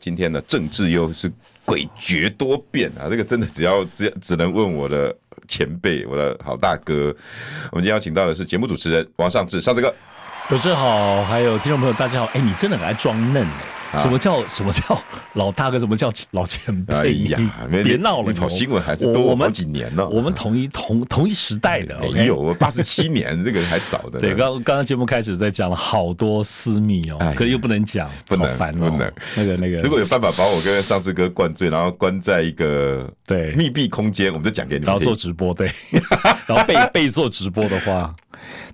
今天的政治又是诡谲多变啊！这个真的只要只只能问我的前辈，我的好大哥。我们今天邀请到的是节目主持人王尚志，尚志哥。有志好，还有听众朋友大家好。哎，你真的很爱装嫩什么叫什么叫老大哥？什么叫老前辈？哎呀，别闹了！你跑新闻还是多我们几年呢？我们同一同同一时代的。没有，八十七年，这个还早的。对，刚刚刚节目开始在讲了好多私密哦，可是又不能讲，不能烦，不能。那个那个，如果有办法把我跟上次哥灌醉，然后关在一个对密闭空间，我们就讲给你们。然后做直播，对，然后被被做直播的话，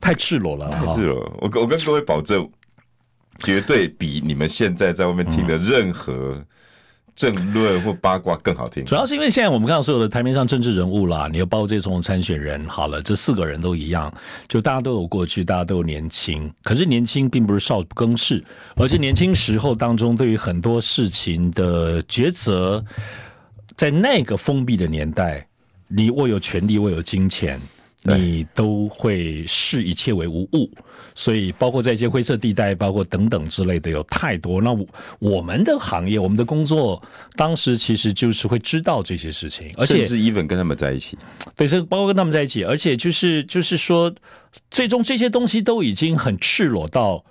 太赤裸了，太赤裸。我我跟各位保证。绝对比你们现在在外面听的任何政论或八卦更好听。主要是因为现在我们看到所有的台面上政治人物啦，你又包括这些总统参选人，好了，这四个人都一样，就大家都有过去，大家都有年轻。可是年轻并不是少不更事，而且年轻时候当中对于很多事情的抉择，在那个封闭的年代，你握有权力，握有金钱。你都会视一切为无物，所以包括在一些灰色地带，包括等等之类的有太多。那我们的行业，我们的工作，当时其实就是会知道这些事情，而且甚至 even 跟他们在一起，对，是包括跟他们在一起，而且就是就是说，最终这些东西都已经很赤裸到，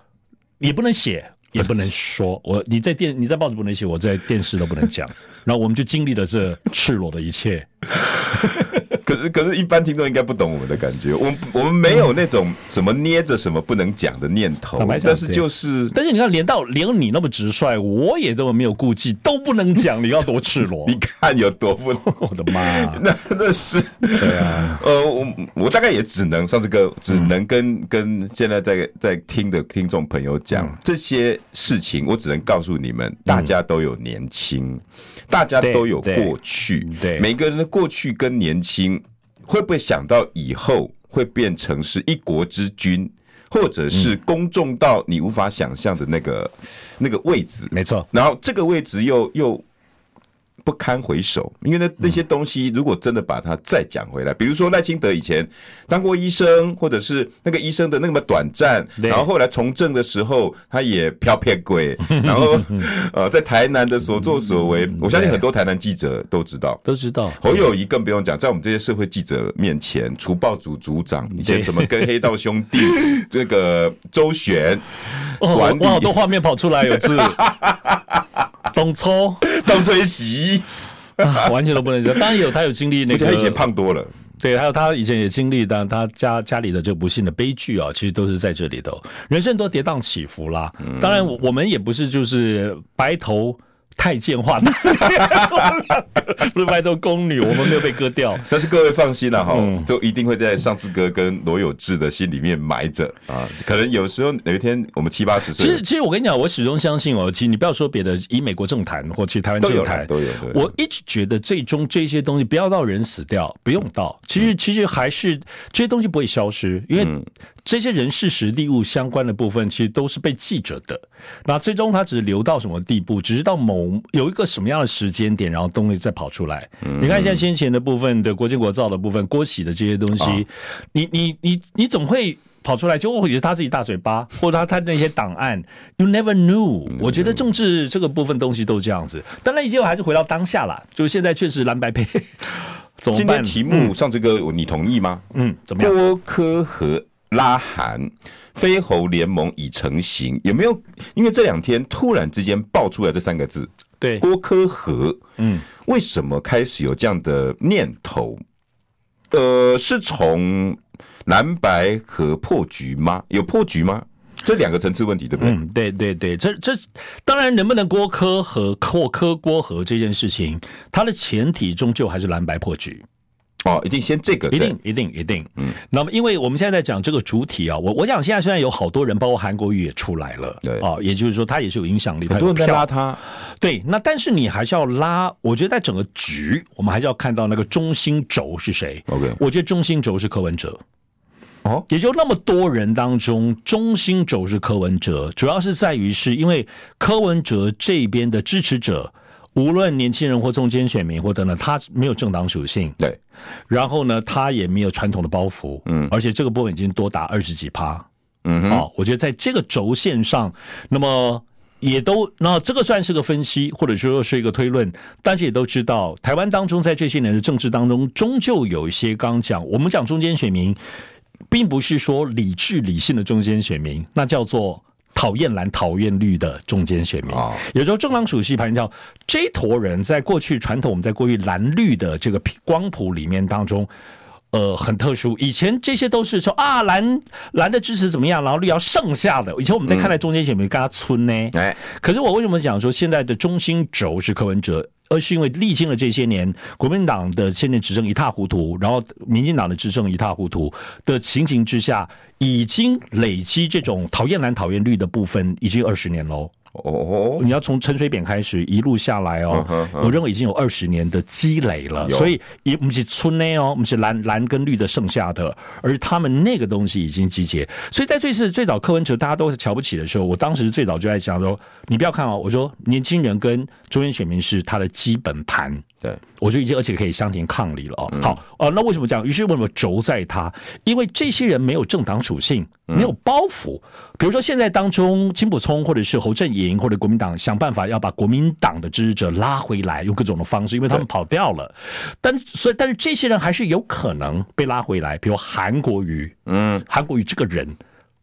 也不能写，也不能说。我你在电你在报纸不能写，我在电视都不能讲。然后我们就经历了这赤裸的一切。可是，可是一般听众应该不懂我们的感觉。我们我们没有那种什么捏着什么不能讲的念头，但是就是，但是你看，连到连你那么直率，我也这么没有顾忌，都不能讲，你要 多赤裸？你看有多不？我的妈！那那是对啊。呃，我我大概也只能上这个，只能跟跟现在在在听的听众朋友讲这些事情。我只能告诉你们，大家都有年轻，大家都有过去，对每个人的过去跟年轻。会不会想到以后会变成是一国之君，或者是公众到你无法想象的那个那个位置？没错，然后这个位置又又。不堪回首，因为那那些东西，如果真的把它再讲回来，比如说赖清德以前当过医生，或者是那个医生的那么短暂，然后后来从政的时候，他也飘撇鬼，然后呃，在台南的所作所为，我相信很多台南记者都知道，都知道。侯友谊更不用讲，在我们这些社会记者面前，除暴组组长以前怎么跟黑道兄弟 这个周旋管理，哇，好多画面跑出来，有字。东抽东吹西，完全都不能讲。当然有他有经历那个，他以前胖多了。对，还有他以前也经历，但他家家里的这个不幸的悲剧啊，其实都是在这里头。人生都跌宕起伏啦。当然，我们也不是就是白头。太监化，不是白头宫女，我们没有被割掉。但是各位放心了哈，都一定会在尚志哥跟罗有志的心里面埋着啊。可能有时候有一天我们七八十岁，其实其实我跟你讲，我始终相信哦，其实你不要说别的，以美国政坛或其实台湾政坛都有，我一直觉得最终这些东西不要到人死掉，不用到，其实其实还是这些东西不会消失，因为。这些人事实地物相关的部分，其实都是被记着的。那最终他只是留到什么地步，只是到某有一个什么样的时间点，然后东西再跑出来。嗯、你看现在先前的部分的国建国造的部分，郭喜的这些东西，哦、你你你你总会跑出来，就或许是他自己大嘴巴，或者他他那些档案，you never knew。我觉得政治这个部分东西都这样子。当然，一切我还是回到当下啦，就现在确实蓝白配。今天题目上这个，你同意吗？嗯，怎么样？郭科和。拉韩，飞猴联盟已成型，有没有？因为这两天突然之间爆出来这三个字，对，郭科和，嗯，为什么开始有这样的念头？呃，是从蓝白和破局吗？有破局吗？这两个层次问题，对不对？嗯，对对对，这这当然，能不能郭科和或科郭和这件事情，它的前提终究还是蓝白破局。哦，一定先这个，一定一定一定。嗯，那么因为我们现在在讲这个主体啊，我我想现在虽然有好多人，包括韩国瑜也出来了，对啊，也就是说他也是有影响力，很多人在拉他。对，那但是你还是要拉，我觉得在整个局，我们还是要看到那个中心轴是谁。OK，我觉得中心轴是柯文哲。哦，也就那么多人当中，中心轴是柯文哲，主要是在于是因为柯文哲这边的支持者。无论年轻人或中间选民或等等，他没有政党属性，对。然后呢，他也没有传统的包袱，嗯。而且这个部分已经多达二十几趴，嗯哼。好，我觉得在这个轴线上，那么也都，那这个算是个分析，或者说是一个推论。但是也都知道，台湾当中在这些年的政治当中，终究有一些刚讲，我们讲中间选民，并不是说理智理性的中间选民，那叫做。讨厌蓝、讨厌绿的中间选民，有时候政党属性盘叫这坨人，在过去传统我们在过去蓝绿的这个光谱里面当中，呃，很特殊。以前这些都是说啊，蓝蓝的支持怎么样，然后绿要剩下的。以前我们在看待中间选民，跟他村呢。哎，可是我为什么讲说现在的中心轴是柯文哲？而是因为历经了这些年，国民党的现在执政一塌糊涂，然后民进党的执政一塌糊涂的情形之下，已经累积这种讨厌蓝、讨厌绿的部分，已经二十年喽。哦，你要从陈水扁开始一路下来哦，我认为已经有二十年的积累了，所以也不是春内哦，我们是蓝蓝跟绿的剩下的，而他们那个东西已经集结。所以在最是最早柯文哲大家都是瞧不起的时候，我当时最早就在讲说，你不要看哦，我说年轻人跟中间选民是他的基本盘。对，我就已经而且可以相庭抗礼了哦。好，呃，那为什么这样？于是为什么轴在他？因为这些人没有政党属性，没有包袱。比如说现在当中，金溥聪或者是侯振营或者国民党想办法要把国民党的支持者拉回来，用各种的方式，因为他们跑掉了。但所以，但是这些人还是有可能被拉回来。比如韩国瑜，嗯，韩国瑜这个人。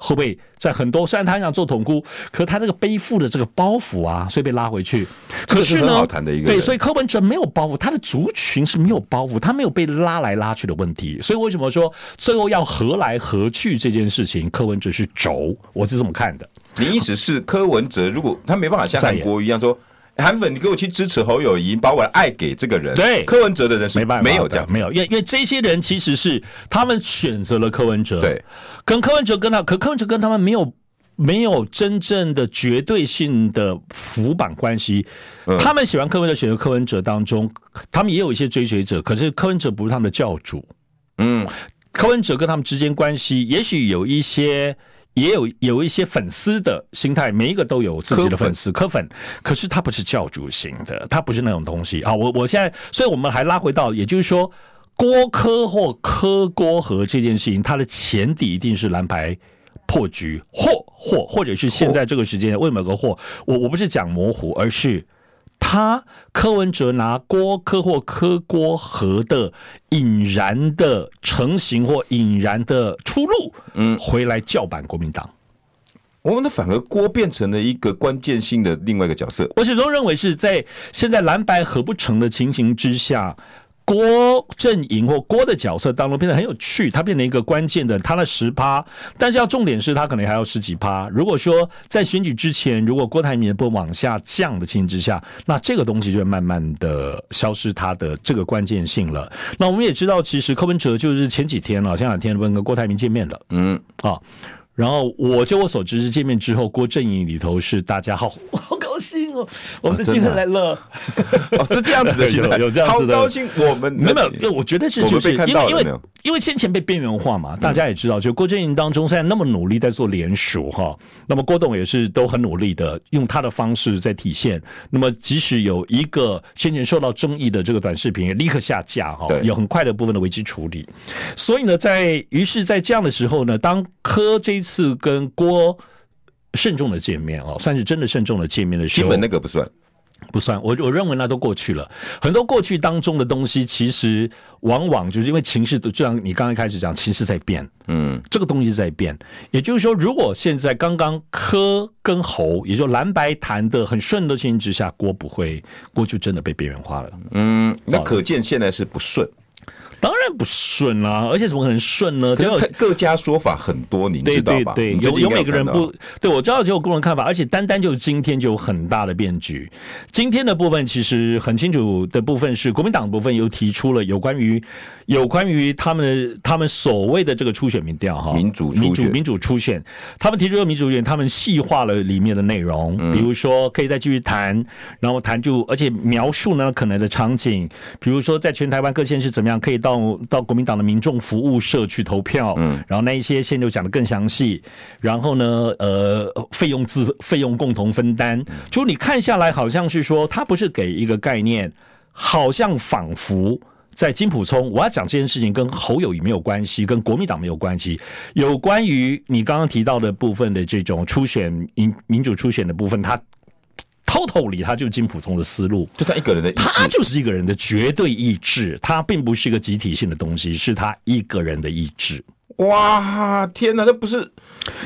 会不会在很多？虽然他很想做统姑，可他这个背负的这个包袱啊，所以被拉回去。可是呢，对，所以柯文哲没有包袱，他的族群是没有包袱，他没有被拉来拉去的问题。所以为什么说最后要合来合去这件事情，柯文哲是轴，我是这么看的。你意思是柯文哲如果他没办法像韩国一样说？韩粉，你给我去支持侯友谊，把我的爱给这个人。对，柯文哲的人是没办法，没有这样，没有，因为因为这些人其实是他们选择了柯文哲，对，跟柯文哲跟他，可柯文哲跟他们没有没有真正的绝对性的浮板关系。嗯、他们喜欢柯文哲，选择柯文哲当中，他们也有一些追随者，可是柯文哲不是他们的教主。嗯，柯文哲跟他们之间关系，也许有一些。也有有一些粉丝的心态，每一个都有自己的粉丝，柯粉，可是他不是教主型的，他不是那种东西啊。我我现在，所以我们还拉回到，也就是说，郭科或科郭和这件事情，它的前提一定是蓝牌破局，或或或者是现在这个时间为什么有个或？我我不是讲模糊，而是。他柯文哲拿郭柯或柯郭和的引燃的成型或引燃的出路，嗯，回来叫板国民党。我们的反而郭变成了一个关键性的另外一个角色。我始终认为是在现在蓝白合不成的情形之下。郭阵营或郭的角色当中变得很有趣，他变成一个关键的，他的十趴，但是要重点是他可能还要十几趴。如果说在选举之前，如果郭台铭不往下降的情形之下，那这个东西就会慢慢的消失它的这个关键性了。那我们也知道，其实柯文哲就是前几天了，前两天跟郭台铭见面的，嗯啊，然后我就我所知是见面之后，郭阵营里头是大家好。高兴哦，我们的金人来了哦，是这样子的，有这样子的，好高兴。我们没有，没有，我觉得是就是因为因为因为先前被边缘化嘛，大家也知道，就郭阵营当中现在那么努力在做联署哈，那么郭董也是都很努力的用他的方式在体现。那么即使有一个先前受到争议的这个短视频，也立刻下架哈，有很快的部分的危机处理。所以呢，在于是，在这样的时候呢，当柯这一次跟郭。慎重的见面哦，算是真的慎重的见面的时候。基本那个不算，不算。我我认为那都过去了。很多过去当中的东西，其实往往就是因为情势，就像你刚才开始讲，情势在变。嗯，这个东西在变。也就是说，如果现在刚刚科跟侯，也就蓝白谈的很顺的情形之下，郭不会，郭就真的被边缘化了。嗯，那可见现在是不顺。当然然不顺啊，而且怎么可能顺呢？只有各家说法很多，你知道吧？对对对，有有每个人不对，我知道就有个人看法，而且单单就今天就有很大的变局。今天的部分其实很清楚的部分是国民党部分又提出了有关于有关于他们他们所谓的这个初选民调哈，民主民主民主初选，他们提出了民主选，他们细化了里面的内容，比如说可以再继续谈，然后谈就而且描述呢可能的场景，比如说在全台湾各县市怎么样可以到到到国民党的民众服务社去投票，嗯，然后那一些线就讲得更详细，然后呢呃费用自费用共同分担，就你看下来好像是说他不是给一个概念，好像仿佛。在金普聪，我要讲这件事情跟侯友谊没有关系，跟国民党没有关系。有关于你刚刚提到的部分的这种初选民民主初选的部分，他 totally 他就是金溥聪的思路，就他一个人的意志，他就是一个人的绝对意志，他并不是一个集体性的东西，是他一个人的意志。哇，天哪，这不是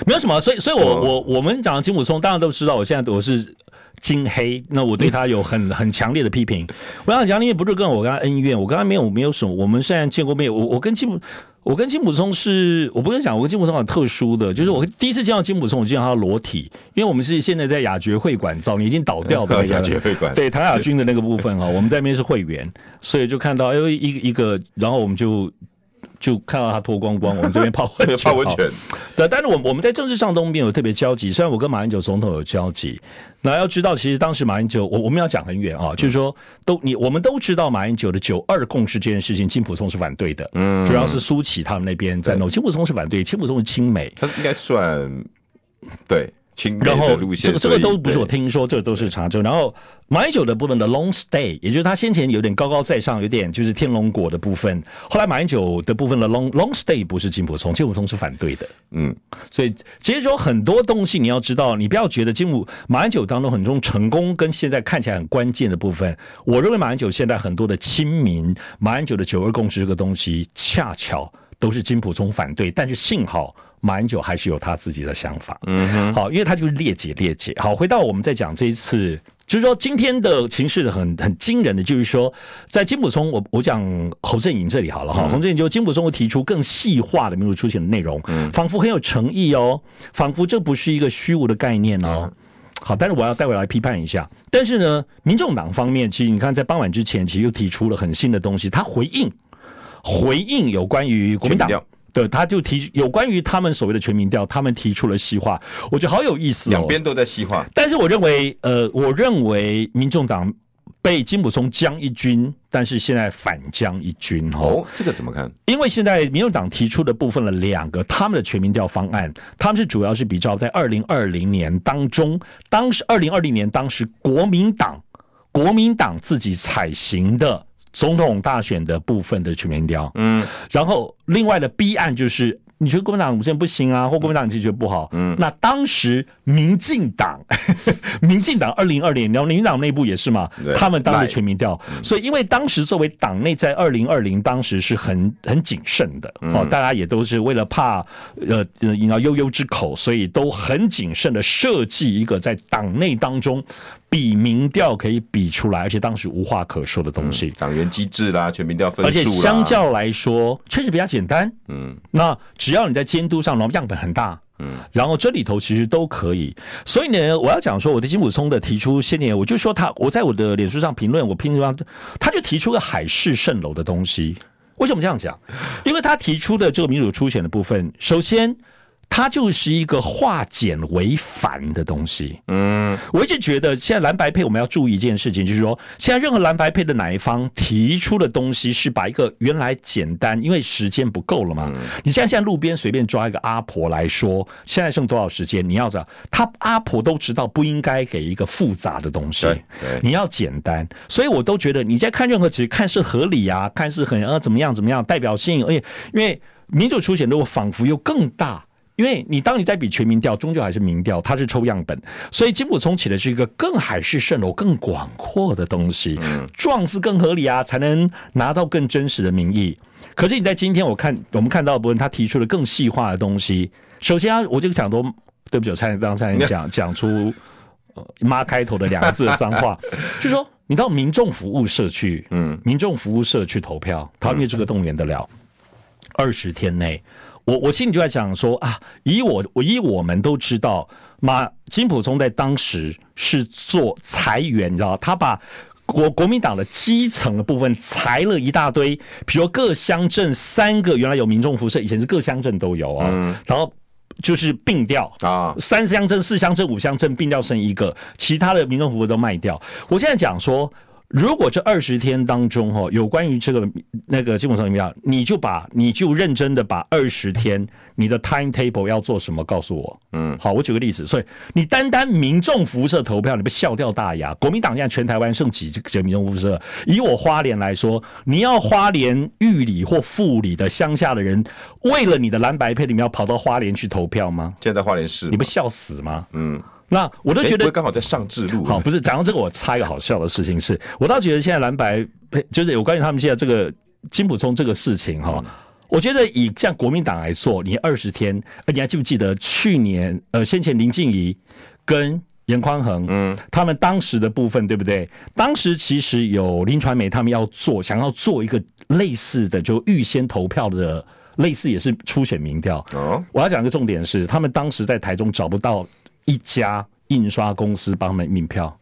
没有什么，所以，所以我我我们讲的金普松，大家都知道，我现在我是。金黑，那我对他有很 很强烈的批评。我想讲，你也不是跟我跟他恩怨，我跟他没有没有什么。我们虽然见过面，我我跟金溥，我跟金普松是，我不跟你讲，我跟金普松很特殊的，就是我第一次见到金普松，我见到他裸体，因为我们是现在在雅爵会馆，早年已经倒掉的雅爵会馆，对唐雅军的那个部分哈，我们在那边是会员，所以就看到哎呦一一个，然后我们就。就看到他脱光光，我们这边泡温泉。泡温泉。对，但是我我们在政治上都没有特别交集。虽然我跟马英九总统有交集，那要知道，其实当时马英九，我我们要讲很远啊，就是说，都你我们都知道马英九的九二共识这件事情，金溥聪是反对的。嗯，主要是苏起他们那边在弄，金溥聪是反对，金溥聪是亲美，他应该算对。然后这个这个都不是我听说，这个都是查证。然后马英九的部分的 long stay，也就是他先前有点高高在上，有点就是天龙果的部分。后来马英九的部分的 long long stay 不是金溥聪，金溥聪是反对的。嗯，所以其实说很多东西你要知道，你不要觉得金溥马英九当中很重成功跟现在看起来很关键的部分，我认为马英九现在很多的亲民，马英九的九二共识这个东西，恰巧都是金溥聪反对，但是幸好。马英九还是有他自己的想法，嗯哼，好，因为他就是列解列解。好，回到我们在讲这一次，就是说今天的情势很很惊人的，就是说在金普松，我我讲侯振颖这里好了哈，侯振颖就金普松会提出更细化的民主出选的内容，仿佛很有诚意哦，仿佛这不是一个虚无的概念哦。好，但是我要待会来批判一下。但是呢，民众党方面，其实你看在傍晚之前，其实又提出了很新的东西，他回应回应有关于国民党。对，他就提有关于他们所谓的全民调，他们提出了细化，我觉得好有意思哦。两边都在细化，但是我认为，呃，我认为民众党被金溥聪将一军，但是现在反将一军哦，这个怎么看？因为现在民众党提出的部分了两个他们的全民调方案，他们是主要是比较在二零二零年当中，当时二零二零年当时国民党国民党自己采行的。总统大选的部分的全民调，嗯，然后另外的 B 案就是，你觉得国民党现在不行啊，或国民党其实觉得不好，嗯，那当时民进党，民进党二零二零，然后民进党内部也是嘛，他们当时全民调，所以因为当时作为党内在二零二零当时是很很谨慎的，哦，大家也都是为了怕呃引到悠悠之口，所以都很谨慎的设计一个在党内当中。比民调可以比出来，而且当时无话可说的东西，党员机制啦，全民调分数，而且相较来说确实比较简单。嗯，那只要你在监督上，然后样本很大，嗯，然后这里头其实都可以。所以呢，我要讲说，我对金普聪的提出，先年我就说他，我在我的脸书上评论，我凭什么他就提出个海市蜃楼的东西。为什么这样讲？因为他提出的这个民主初选的部分，首先。它就是一个化简为繁的东西。嗯，我一直觉得现在蓝白配我们要注意一件事情，就是说现在任何蓝白配的哪一方提出的东西是把一个原来简单，因为时间不够了嘛。你现在现在路边随便抓一个阿婆来说，现在剩多少时间？你要知道，他阿婆都知道不应该给一个复杂的东西，你要简单。所以我都觉得你在看任何只看是合理啊，看是很呃怎么样怎么样代表性，而且因为民主初选如果仿佛又更大。因为你当你在比全民调，终究还是民调，它是抽样本，所以金普充起的是一个更海市蜃楼、更广阔的东西，壮是更合理啊，才能拿到更真实的民意。可是你在今天，我看我们看到的部分，他提出了更细化的东西。首先啊，我这个讲多，对不起，我差点刚才讲讲出。妈开头的两个字的脏话，就说你到民众服务社区，嗯，民众服务社区投票，他因为这个动员得了，二十天内，我我心里就在想说啊，以我我以我们都知道，马金普聪在当时是做裁员，你知道，他把。国国民党的基层的部分裁了一大堆，比如各乡镇三个原来有民众服务社，以前是各乡镇都有啊，嗯、然后就是并掉啊，三乡镇、四乡镇、五乡镇并掉剩一个，其他的民众服务都卖掉。我现在讲说。如果这二十天当中哈，有关于这个那个基本上怎么样，你就把你就认真的把二十天你的 timetable 要做什么告诉我。嗯，好，我举个例子，所以你单单民众服务社投票，你不笑掉大牙。国民党现在全台湾剩几个民众服务社？以我花莲来说，你要花莲玉里或富里的乡下的人，为了你的蓝白配，你们要跑到花莲去投票吗？现在花莲市，你不笑死吗？嗯。那我都觉得刚好在上智路。好，不是讲到这个，我插一个好笑的事情是，我倒觉得现在蓝白就是有关于他们现在这个金普聪这个事情哈，我觉得以像国民党来做，你二十天，你还记不记得去年呃先前林静怡跟严宽恒嗯，他们当时的部分对不对？当时其实有林传媒他们要做，想要做一个类似的就预先投票的类似也是初选民调。哦，我要讲一个重点是，他们当时在台中找不到。一家印刷公司帮他们印票，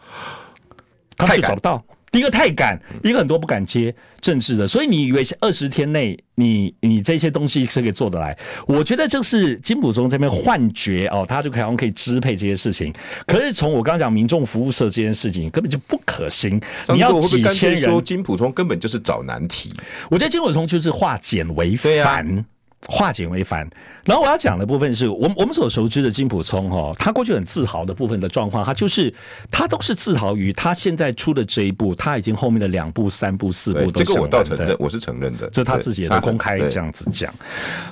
他们就找不到。第一个太赶，一个很多不敢接政治的，所以你以为二十天内你你这些东西是可以做得来？我觉得这是金普中这边幻觉哦，他就可能可以支配这些事情。可是从我刚刚讲民众服务社这件事情根本就不可行。你要几千人说金普通根本就是找难题。我觉得金普通就是化简为繁。化简为繁，然后我要讲的部分是我们我们所熟知的金普聪哈，他过去很自豪的部分的状况，他就是他都是自豪于他现在出的这一部，他已经后面的两部、三部、四部都这个我倒承认，我是承认的，这他自己也都公开这样子讲。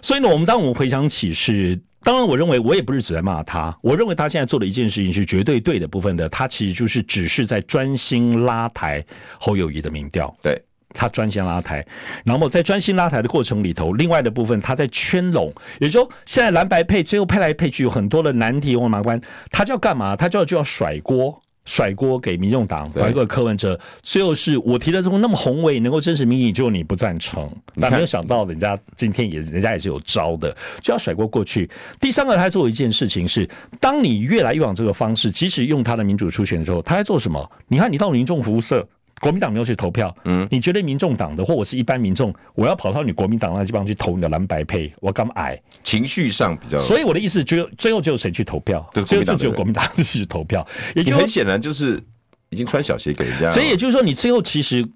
所以呢，我们当我们回想起是，当然我认为我也不是只在骂他，我认为他现在做的一件事情是绝对对的部分的，他其实就是只是在专心拉抬侯友谊的民调，对。他专心拉台，然后在专心拉台的过程里头，另外的部分他在圈拢，也就现在蓝白配最后配来配去有很多的难题，或马关，他就要干嘛？他就要就要甩锅，甩锅给民众党，甩锅给柯文哲。最后是我提的这么那么宏伟，能够真实民意，就你不赞成，但没有想到人家今天也人家也是有招的，就要甩锅过去。第三个，他做一件事情是，当你越来越往这个方式，即使用他的民主初选的时候，他在做什么？你看，你到民众服务社。国民党没有去投票，嗯，你觉得民众党的或我是一般民众，我要跑到你国民党那地方去投你的蓝白配，我干嘛矮？情绪上比较，所以我的意思就最后就有谁去投票？最后就只有国民党去投票，也就很显然就是已经穿小鞋给人家。所以也就是说，你最后其实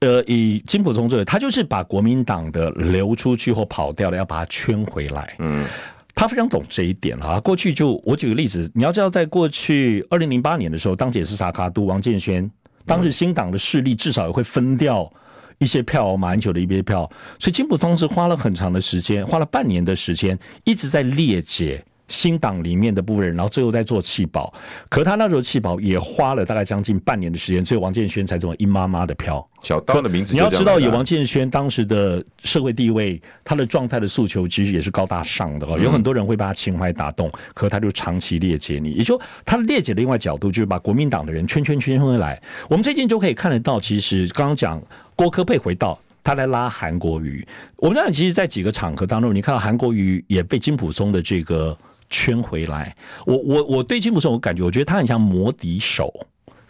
呃，以金普聪这个，他就是把国民党的流出去或跑掉了，要把它圈回来。嗯，他非常懂这一点哈。过去就我举个例子，你要知道，在过去二零零八年的时候，当解是萨卡都王建煊。当时新党的势力至少也会分掉一些票，马英九的一些票，所以金溥聪是花了很长的时间，花了半年的时间，一直在裂解。新党里面的部分人，然后最后再做弃保，可他那时候弃保也花了大概将近半年的时间，所以王建煊才这么一妈妈的票。小刀的名字，你要知道，以王建煊当时的社会地位，他的状态的诉求其实也是高大上的，有很多人会把他情怀打动，可他就长期裂解你。也就他裂解的另外角度，就是把国民党的人圈圈圈回来。我们最近就可以看得到，其实刚刚讲郭科配回到。他来拉韩国瑜，我们讲，其实，在几个场合当中，你看到韩国瑜也被金普松的这个。圈回来，我我我对金溥聪，我感觉，我觉得他很像魔笛手，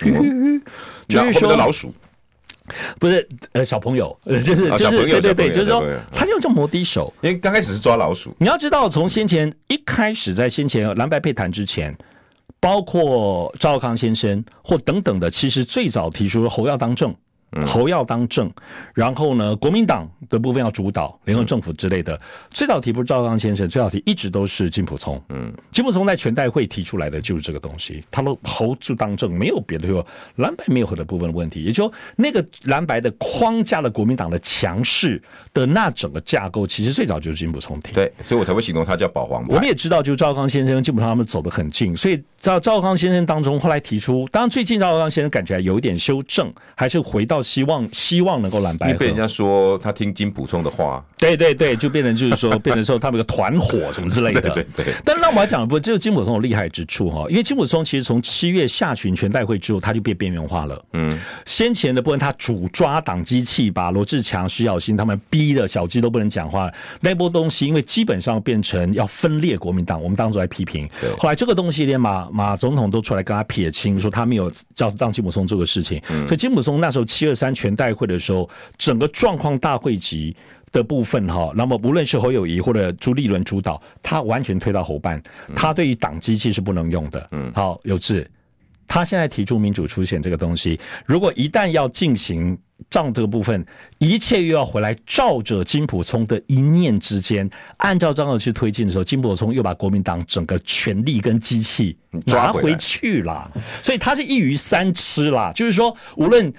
嗯、就是说老鼠，不是呃小朋友，就是就是对对对，就是说他就叫摩笛手，因为刚开始是抓老鼠。你要知道，从先前一开始，在先前蓝白配谈之前，包括赵康先生或等等的，其实最早提出侯要当政。侯要当政，然后呢，国民党的部分要主导联合政府之类的。最早提不是赵刚先生，最早提一直都是金普聪。嗯，金普聪在全代会提出来的就是这个东西。他说侯就当政，没有别的，说蓝白没有何的部分的问题。也就那个蓝白的框架的国民党的强势的那整个架构，其实最早就是金普聪提。对，所以我才会形容他叫保皇派。我们也知道，就是赵刚先生、金溥聪他们走得很近，所以赵赵刚先生当中后来提出，当然最近赵刚先生感觉有一点修正，还是回到。要希望希望能够蓝白。你被人家说他听金普聪的话，对对对，就变成就是说，变成说他们有个团伙什么之类的。对对对。但是让我们讲的不，只有金普聪的厉害之处哈，因为金普聪其实从七月下旬全代会之后，他就变边缘化了。嗯，先前的部分他主抓党机器，把罗志强、徐小新他们逼的小鸡都不能讲话。那波东西，因为基本上变成要分裂国民党，我们当初来批评。对。后来这个东西连马马总统都出来跟他撇清，说他没有叫让金普松这个事情。嗯。所以金普松那时候七二三全代会的时候，整个状况大会集的部分哈，那么无论是侯友谊或者朱立伦主导，他完全推到侯办，他对于党机器是不能用的。嗯。好，有志。他现在提出民主初选这个东西，如果一旦要进行账这个部分，一切又要回来照着金普聪的一念之间，按照这样去推进的时候，金普聪又把国民党整个权力跟机器拿回去了，所以他是一鱼三吃啦。就是说，无论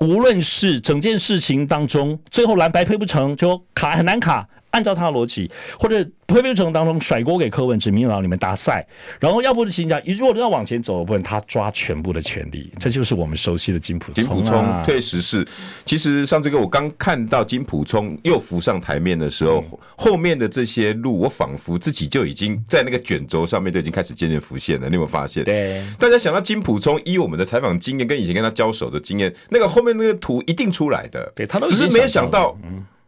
无论是整件事情当中，最后蓝白配不成就卡很难卡。按照他的逻辑，或者推背程当中甩锅给柯文哲、民进党你们搭赛，然后要不是行讲，如果要往前走的部分，他抓全部的权利，这就是我们熟悉的金普。金普聪确实是，其实上这个我刚看到金普聪又浮上台面的时候，嗯、后面的这些路，我仿佛自己就已经在那个卷轴上面就已经开始渐渐浮现了。你有没有发现？对，大家想到金普聪，依我们的采访经验跟以前跟他交手的经验，那个后面那个图一定出来的。对，他都只是没有想到，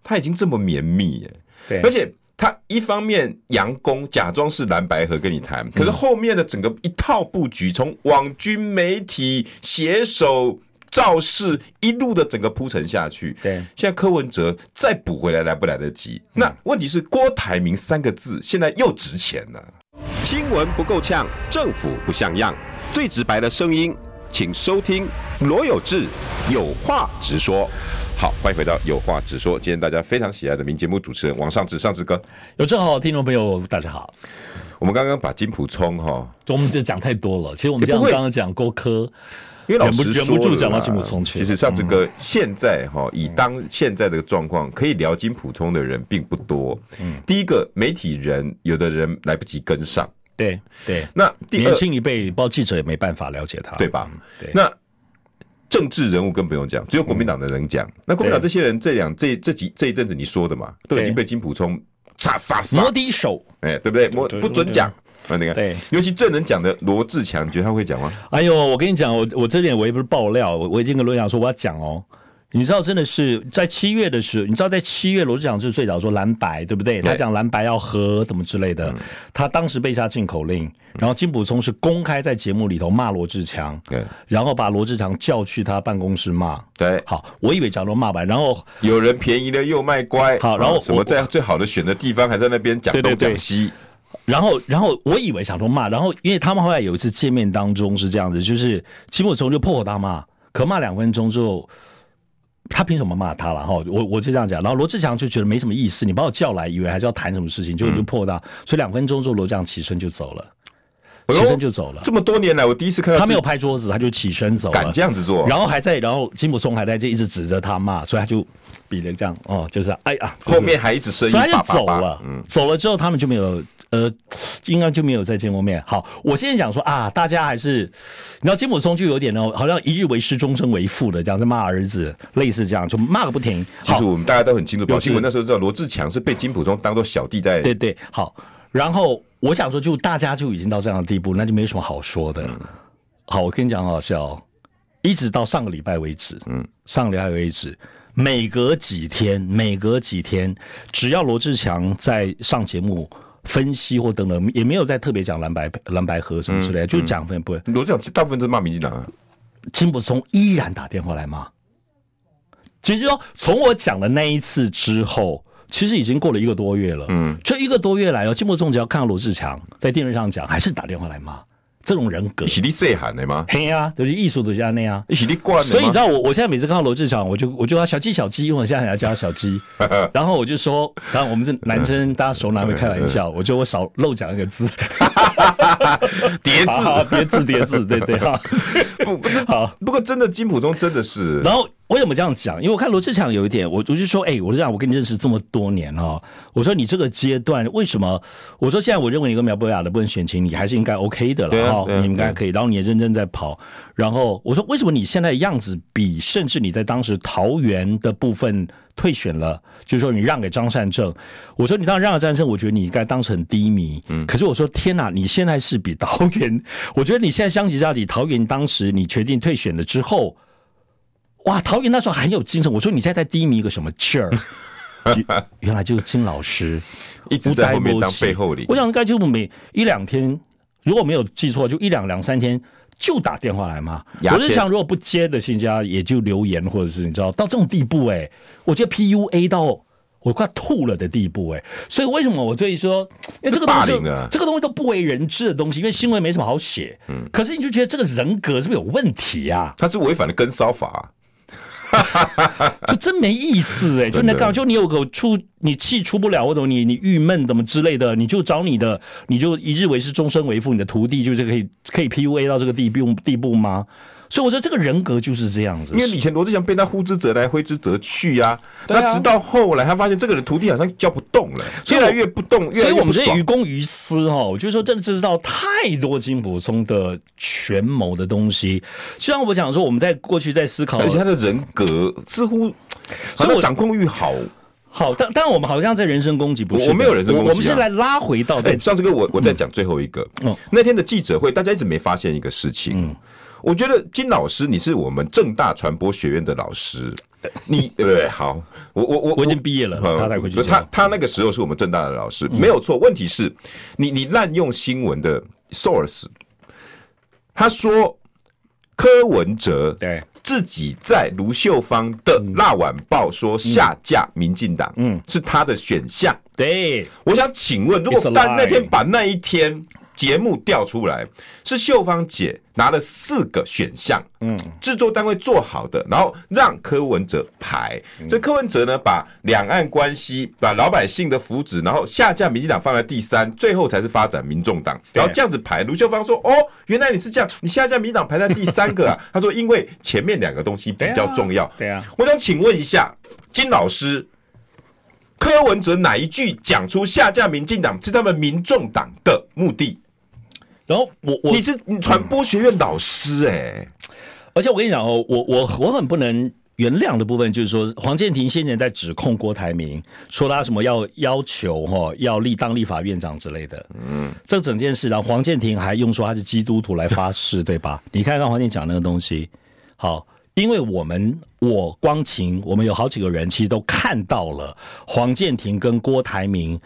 他已经这么绵密耶。对，而且他一方面佯攻，假装是蓝白合跟你谈，可是后面的整个一套布局，从网军媒体携手造势一路的整个铺陈下去。对，现在柯文哲再补回来来不来得及？那问题是郭台铭三个字现在又值钱了。新闻不够呛，政府不像样，最直白的声音，请收听罗有志有话直说。好，欢迎回到有话直说。今天大家非常喜爱的名节目主持人王尚志，尚志哥。有正好，听众朋友大家好。我们刚刚把金普聪哈，我们就讲太多了。其实我们这样刚刚讲郭柯，因为忍不住讲到金普聪去。其实尚志哥现在哈，以当现在的状况，可以聊金普聪的人并不多。嗯，第一个媒体人，有的人来不及跟上。对对。那第二，年轻一辈，包括记者也没办法了解他，对吧？对。那政治人物更不用讲，只有国民党的人讲。那国民党这些人这两这这几这一阵子你说的嘛，都已经被金普聪擦擦擦摩的手，哎，对不对？摩不准讲。啊你看，对，尤其最能讲的罗志强，你觉得他会讲吗？哎呦，我跟你讲，我我这点我也不是爆料，我我已经跟罗强说我要讲哦。你知道，真的是在七月的时候，你知道在七月罗志祥就是最早说蓝白，对不对？他讲蓝白要和，怎么之类的。他当时被下禁口令，然后金溥聪是公开在节目里头骂罗志强，对，然后把罗志强叫去他办公室骂。对，好，我以为假装骂白，然后有人便宜了又卖乖，好，然后什么在最好的选的地方还在那边讲东讲西，然后然后我以为想说骂，然后因为他们后来有一次见面当中是这样子，就是金溥聪就破口大骂，可骂两分钟之后。他凭什么骂他了哈？我我就这样讲，然后罗志祥就觉得没什么意思，你把我叫来，以为还是要谈什么事情，结果就破大，所以两分钟之后罗志祥起身就走了，起身就走了。这么多年来，我第一次看到他没有拍桌子，他就起身走了，敢这样子做，然后还在，然后金溥聪还在这一直指着他骂，所以他就比了这样哦，就是哎呀，后面还一直声音，所以他就走了，嗯，走了之后他们就没有。呃，应该就没有再见过面。好，我现在讲说啊，大家还是，你知道金普松就有点哦，好像一日为师，终身为父的这样在骂儿子，类似这样就骂个不停。其实我们大家都很清楚，报新闻那时候知道罗志强是被金普松当做小弟在。对对，好。然后我想说，就大家就已经到这样的地步，那就没什么好说的。好，我跟你讲，好笑，一直到上个礼拜为止，嗯，上个礼拜为止，每隔几天，每隔几天，只要罗志强在上节目。分析或等等，也没有再特别讲蓝白蓝白河什么之类的，嗯、就讲分不会。罗志强大部分都是骂民进党啊，金溥聪依然打电话来骂。其实说，从我讲的那一次之后，其实已经过了一个多月了。嗯，这一个多月来哦，金溥聪只要看到罗志强在电视上讲，还是打电话来骂。这种人格，是你细喊的吗？嘿呀、啊，就是艺术的家那样，是你惯。所以你知道我，我现在每次看到罗志祥，我就我就要小鸡小鸡，因为我现在还要叫他小鸡。然后我就说，然后我们是男生，大家熟男会开玩笑，我觉得我少漏讲一个字。叠字，叠字，叠字，对对哈。不，不好。不过真的金普通真的是。然后为什么这样讲？因为我看罗志祥有一点，我我就说，哎，我就讲，我跟你认识这么多年哈，我说你这个阶段为什么？我说现在我认为你跟苗博雅的部分选情，你还是应该 OK 的了哈，你应该可以。然后你也认真在跑。然后我说，为什么你现在的样子比甚至你在当时桃园的部分退选了？就是说你让给张善政。我说你当然让了张善政，我觉得你应该当成低迷。嗯，可是我说天哪，你现在是比桃园，我觉得你现在相比较你桃园当时你决定退选了之后，哇，桃园那时候很有精神。我说你现在在低迷一个什么劲儿？原来就是金老师一直在后面当背后里。我想应该就每一两天，如果没有记错，就一两两三天。就打电话来嘛，我就想如果不接的信家也就留言，或者是你知道到这种地步哎、欸，我觉得 PUA 到我快吐了的地步哎、欸，所以为什么我对说，因为这个东西这个东西都不为人知的东西，因为新闻没什么好写，嗯，可是你就觉得这个人格是不是有问题啊？他是违反了跟骚法。就真没意思哎、欸，就那刚就你有个出你气出不了，或者你你郁闷怎么之类的，你就找你的，你就一日为师，终身为父，你的徒弟就是可以可以 PUA 到这个地步地步吗？所以我说这个人格就是这样子，因为以前罗志祥被他呼之则来挥之则去呀、啊，那直到后来他发现这个人徒弟好像教不动了，越来越不动，越来越。所以我们这于公于私哈，我就说真的知道太多金普松的权谋的东西。虽然我讲说我们在过去在思考，而且他的人格似乎，所以我掌控欲好好，但但我们好像在人身攻击，不是？我没有人身攻击、啊，我们是来拉回到在、欸、上次跟我我在讲最后一个，嗯，那天的记者会，大家一直没发现一个事情，嗯。我觉得金老师，你是我们正大传播学院的老师，你 对不对？好，我我我我已经毕业了，他才回去。他他那个时候是我们正大的老师，没有错。问题是，你你滥用新闻的 source。他说柯文哲对自己在卢秀芳的《辣晚报》说下架民进党，嗯，是他的选项。对，我想请问，如果但那天把那一天。节目调出来是秀芳姐拿了四个选项，嗯，制作单位做好的，然后让柯文哲排，所以柯文哲呢把两岸关系、把老百姓的福祉，然后下架民进党放在第三，最后才是发展民众党，然后这样子排。卢秀芳说：“哦，原来你是这样，你下架民进党排在第三个啊？” 他说：“因为前面两个东西比较重要。”对啊，我想请问一下金老师，柯文哲哪一句讲出下架民进党是他们民众党的目的？然后我我你是你传播学院老师哎、欸嗯，而且我跟你讲哦，我我我很不能原谅的部分就是说，黄建庭先前在指控郭台铭，说他什么要要求哈要立当立法院长之类的，嗯，这整件事，然后黄建庭还用说他是基督徒来发誓，对吧？你看看黄健庭讲那个东西，好，因为我们我光晴，我们有好几个人其实都看到了黄建庭跟郭台铭。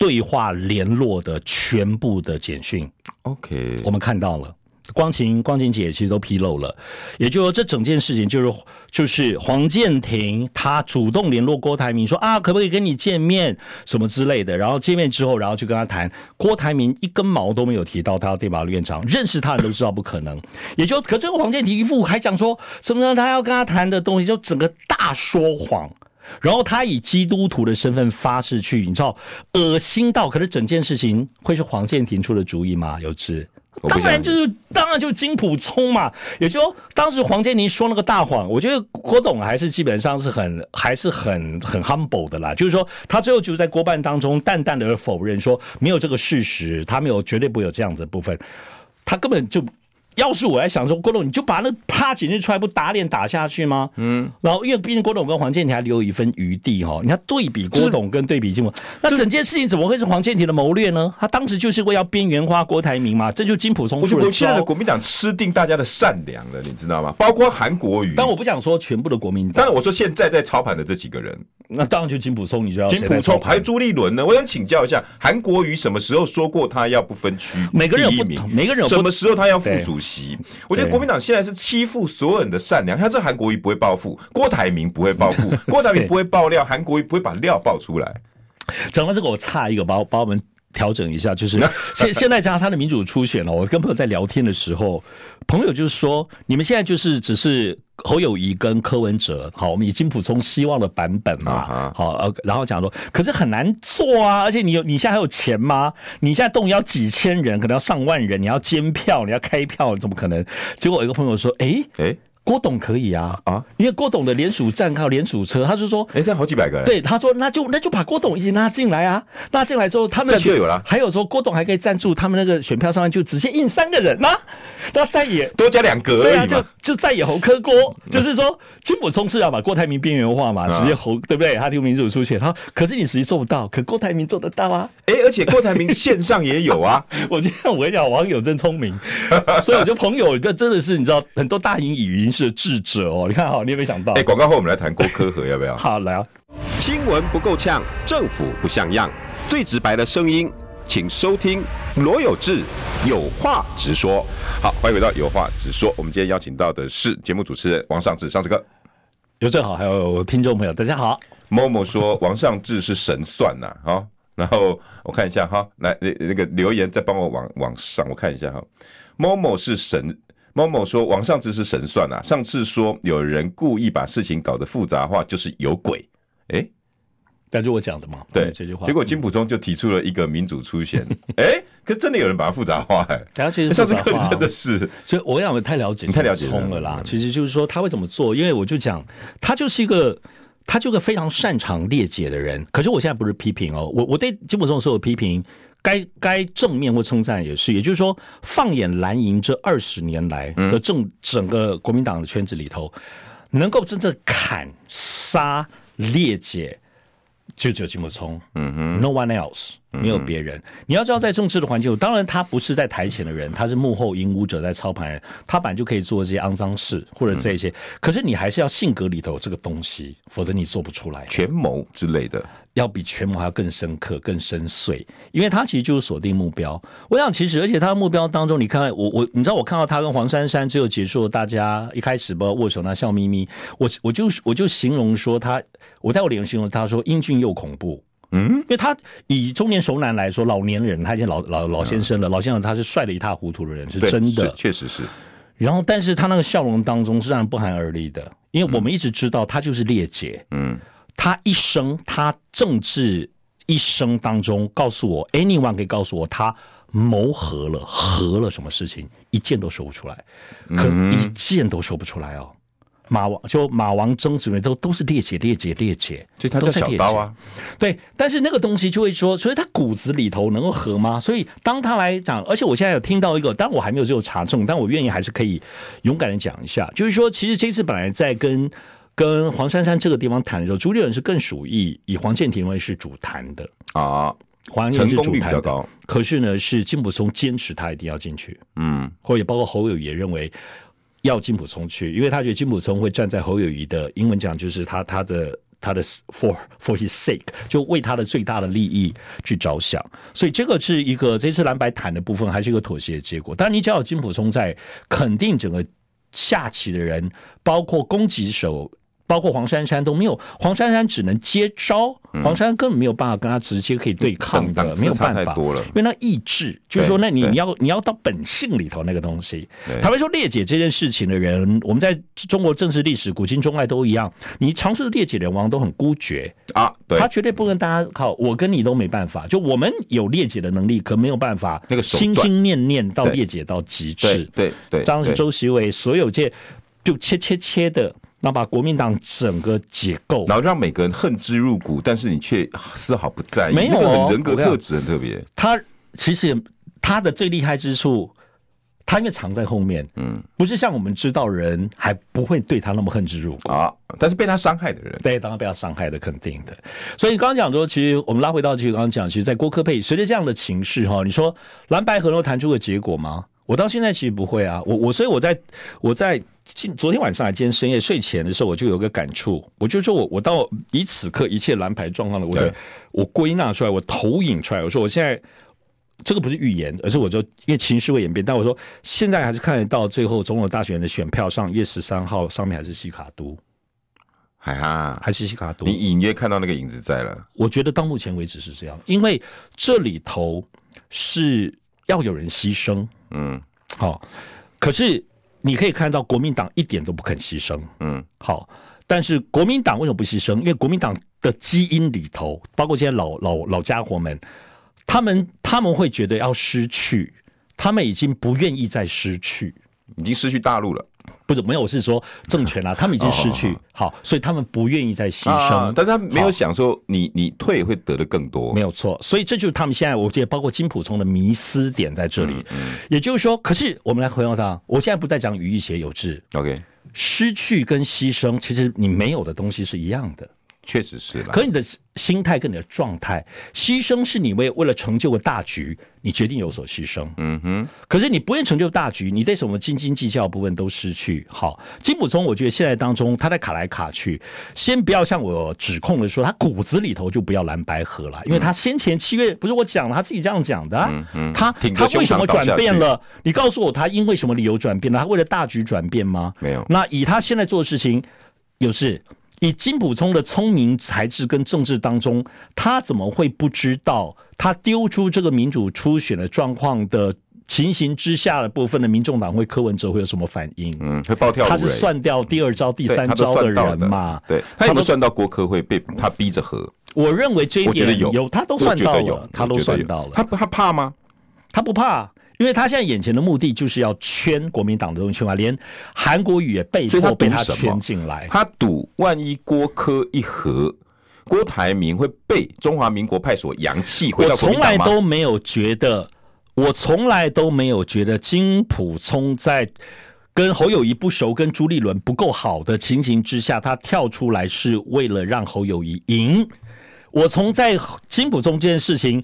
对话联络的全部的简讯，OK，我们看到了，光晴光晴姐其实都披露了，也就是说这整件事情就是就是黄健庭他主动联络郭台铭说啊，可不可以跟你见面什么之类的，然后见面之后，然后就跟他谈，郭台铭一根毛都没有提到他要电法律院长，认识他的人都知道不可能，也就可最后黄建庭一副还讲说什么呢？他要跟他谈的东西就整个大说谎。然后他以基督徒的身份发誓去，你知道，恶心到。可是整件事情会是黄建庭出的主意吗？有之，当然就是，当然就是金普聪嘛。也就当时黄建庭说那个大谎，我觉得郭董还是基本上是很，还是很很 humble 的啦。就是说，他最后就是在郭办当中淡淡的否认说没有这个事实，他没有绝对不会有这样子的部分，他根本就。要是我在想说，郭董，你就把那啪几句出来，不打脸打下去吗？嗯，然后因为毕竟郭董跟黄健庭还留有一分余地哈，你看对比郭董跟对比金普，那整件事情怎么会是黄健庭的谋略呢？他当时就是为要边缘化郭台铭嘛，这就是金普聪。我觉得现在的国民党吃定大家的善良了，你知道吗？包括韩国瑜。但我不想说全部的国民党，当然我说现在在操盘的这几个人，那当然就金普聪，你就要金普聪，还有朱立伦呢？我想请教一下，韩国瑜什么时候说过他要不分区？每个人有不每个人有什么时候他要副主席？我觉得。国民党现在是欺负所有人的善良，像这韩国瑜不会报复，郭台铭不会报复，郭台铭不会爆料，韩国瑜不会把料爆出来。讲到这个，我差一个，把把我们调整一下，就是 现现在加上他的民主初选了。我跟朋友在聊天的时候，朋友就是说，你们现在就是只是侯友谊跟柯文哲，好，我们以金溥聪希望的版本嘛，好，呃，然后讲说，可是很难做啊，而且你有你现在还有钱吗？你现在动摇几千人，可能要上万人，你要监票，你要开票，怎么可能？结果我一个朋友说，哎、欸、哎。欸郭董可以啊啊，因为郭董的联署站靠联署车，他就说，哎，这样好几百个人。对，他说那就那就把郭董一起拉进来啊，拉进来之后，他们就有了。还有说郭董还可以赞助他们那个选票上面就直接印三个人呐，那再也多加两格而已嘛，就就再也侯科郭，就是说金普聪是要把郭台铭边缘化嘛，直接侯对不对？他就民主出现，他可是你实际做不到，可郭台铭做得到啊。哎，而且郭台铭线上也有啊，我觉得我跟你讲，网友真聪明，所以我觉得朋友一个真的是你知道很多大型语音是智者。哦，你看好，你有没有想到？哎，广告后我们来谈郭科和，要不要？好，来啊！新闻不够呛，政府不像样，最直白的声音，请收听罗有志有话直说。好，欢迎回到有话直说。我们今天邀请到的是节目主持人王尚志，尚志哥。有正好，还有听众朋友，大家好。某某说王尚志是神算呐，好，然后我看一下哈，来那那个留言再帮我往往上，我看一下哈。某某是神。某某说王上只是神算啊，上次说有人故意把事情搞得复杂化，就是有鬼。哎、欸，但是我讲的嘛，对这句话。结果金溥聪就提出了一个民主出现，哎、欸，可真的有人把它复杂化、欸，哎，上次真的是，所以我想我太了解，你太了解聪了啦。其实就是说他会怎么做，因为我就讲他就是一个，他就是个非常擅长列解的人。可是我现在不是批评哦，我我对金溥聪所有批评。该该正面或称赞也是，也就是说，放眼蓝营这二十年来的政整个国民党的圈子里头，能够真正砍杀裂解，就只有金木聪，嗯哼，No one else。没有别人，你要知道，在政治的环境，当然他不是在台前的人，他是幕后引武者在操盘人，他本来就可以做这些肮脏事或者这些，可是你还是要性格里头有这个东西，否则你做不出来。权谋之类的，要比权谋还要更深刻、更深邃，因为他其实就是锁定目标。我想，其实而且他的目标当中，你看我我，你知道我看到他跟黄珊珊只有结束，大家一开始不握手那笑眯眯，我我就我就形容说他，我在我脸上形容他说英俊又恐怖。嗯，因为他以中年熟男来说，老年人他已经老老老先生了，老先生他是帅的一塌糊涂的人，是真的，确实是。然后，但是他那个笑容当中是让人不寒而栗的，因为我们一直知道他就是列姐。嗯，他一生，他政治一生当中，告诉我，anyone 可以告诉我，他谋合了合了什么事情，一件都说不出来，可一件都说不出来哦。马王就马王曾子文都都是列解列解列解，所以他叫小刀啊。对，但是那个东西就会说，所以他骨子里头能够合吗？所以当他来讲，而且我现在有听到一个，当然我还没有这个查证，但我愿意还是可以勇敢的讲一下，就是说，其实这次本来在跟跟黄珊珊这个地方谈的时候，朱立伦是更属意以黄建庭为是主谈的啊，黄健庭是主谈的，可是呢是金溥聪坚持他一定要进去，嗯，或者包括侯友也认为。要金普聪去，因为他觉得金普聪会站在侯友谊的英文讲，就是他他的他的 for for his sake，就为他的最大的利益去着想，所以这个是一个这次蓝白谈的部分，还是一个妥协结果。但你只要有金普聪在，肯定整个下棋的人，包括攻击手。包括黄珊珊都没有，黄珊珊只能接招，黄珊珊根本没有办法跟他直接可以对抗的，没有办法，因为那意志就是说，那你你要你要到本性里头那个东西。坦白说，列解这件事情的人，我们在中国政治历史古今中外都一样，你尝试列解人往往都很孤绝。啊，他绝对不跟大家靠，我跟你都没办法。就我们有列解的能力，可没有办法那个心心念念到裂解到极致。对对，当时周习伟所有这就切切切的。那把国民党整个解构，然后让每个人恨之入骨，但是你却丝毫不在意。没有、哦、人格特质很特别。他其实他的最厉害之处，他因为藏在后面，嗯，不是像我们知道人还不会对他那么恨之入骨啊。但是被他伤害的人，对，当然被他伤害的肯定的。所以你刚刚讲说，其实我们拉回到其实刚刚讲，其实，在郭科佩随着这样的情势哈，你说蓝白合能谈出个结果吗？我到现在其实不会啊，我我所以我在我在今昨天晚上还今天深夜睡前的时候，我就有个感触，我就说我我到以此刻一切蓝牌状况的，我就我归纳出来，我投影出来，我说我现在这个不是预言，而是我就因为情绪会演变，但我说现在还是看得到最后总统大选的选票上，一月十三号上面还是西卡都哎呀，还是西卡都？你隐约看到那个影子在了。我觉得到目前为止是这样，因为这里头是要有人牺牲，嗯，好，可是你可以看到国民党一点都不肯牺牲，嗯，好，但是国民党为什么不牺牲？因为国民党的基因里头，包括这些老老老家伙们，他们他们会觉得要失去，他们已经不愿意再失去，已经失去大陆了。不是没有，我是说政权啊，他们已经失去，好，所以他们不愿意再牺牲，啊，但是他没有想说你你退会得的更多，没有错，所以这就是他们现在，我觉得包括金普聪的迷思点在这里，嗯嗯，也就是说，可是我们来回到他，我现在不再讲语义写有志，OK，失去跟牺牲，其实你没有的东西是一样的。确实是了，可你的心态跟你的状态，牺牲是你为为了成就个大局，你决定有所牺牲。嗯哼，可是你不愿成就大局，你在什么斤斤计较部分都失去。好，金普聪，我觉得现在当中他在卡来卡去，先不要像我指控的说他骨子里头就不要蓝白河了，因为他先前七月不是我讲了，他自己这样讲的。嗯嗯，他他为什么转变了？你告诉我，他因为什么理由转变了？他为了大局转变吗？没有。那以他现在做的事情，有事。以金普聪的聪明才智跟政治当中，他怎么会不知道？他丢出这个民主初选的状况的情形之下的部分的民众党会柯文哲会有什么反应？嗯，会暴跳。他是算掉第二招、第三招的人嘛？对，他有没有算到郭科会被他逼着和？我认为这一点有，有他都算到了，他都算到了。他他怕吗？他不怕。因为他现在眼前的目的就是要圈国民党的东西，圈完连韩国瑜也被迫被他圈进来。他赌万一郭柯一和，郭台铭会被中华民国派所扬弃。我从来都没有觉得，我从来都没有觉得金普聪在跟侯友谊不熟、跟朱立伦不够好的情形之下，他跳出来是为了让侯友谊赢。我从在金普聪这件事情，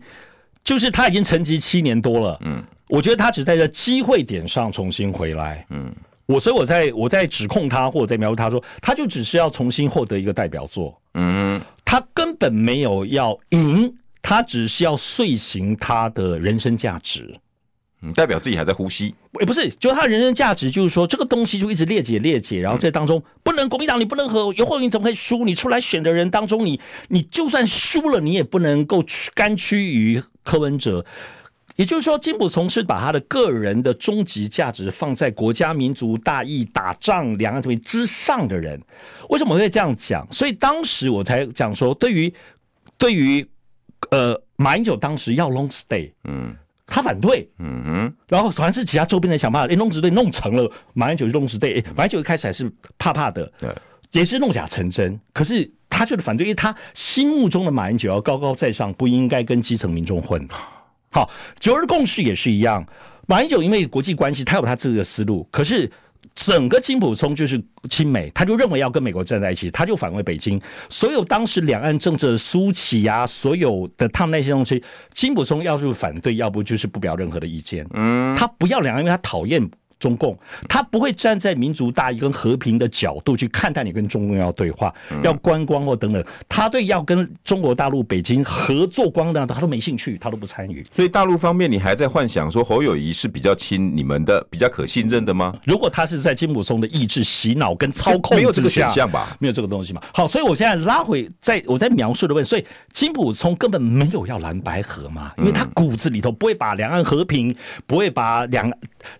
就是他已经沉寂七年多了，嗯。我觉得他只在这机会点上重新回来，嗯，我所以我在我在指控他或者在描述他说，他就只是要重新获得一个代表作，嗯，他根本没有要赢，他只是要遂行他的人生价值，嗯，代表自己还在呼吸，也不是，就他的人生价值就是说这个东西就一直裂解裂解，然后在当中不能国民党你不能和游鸿你怎么可以输？你出来选的人当中，你你就算输了，你也不能够甘屈于柯文哲。也就是说，金溥聪是把他的个人的终极价值放在国家民族大义、打仗两岸这边之上的人。为什么我会这样讲？所以当时我才讲说，对于对于呃马英九当时要 long stay，嗯，他反对，嗯哼，然后反正是其他周边人想办法，连 long stay 弄成了，马英九就 long stay，马英九一开始还是怕怕的，对，也是弄假成真。可是他就是反对，因为他心目中的马英九要高高在上，不应该跟基层民众混。好，九二共识也是一样。马英九因为国际关系，他有他自己的思路。可是整个金溥聪就是亲美，他就认为要跟美国站在一起，他就反问北京。所有当时两岸政治的苏起啊，所有的他们那些东西，金溥聪要是反对，要不就是不表任何的意见。嗯，他不要两岸，因为他讨厌。中共他不会站在民族大义跟和平的角度去看待你跟中共要对话、要观光或等等，他对要跟中国大陆北京合作光的他都没兴趣，他都不参与。所以大陆方面，你还在幻想说侯友谊是比较亲你们的、比较可信任的吗？如果他是在金溥聪的意志洗脑跟操控，没有这个选项吧？没有这个东西嘛？好，所以我现在拉回在我在描述的问题，所以金溥聪根本没有要蓝白合嘛，因为他骨子里头不会把两岸和平，不会把两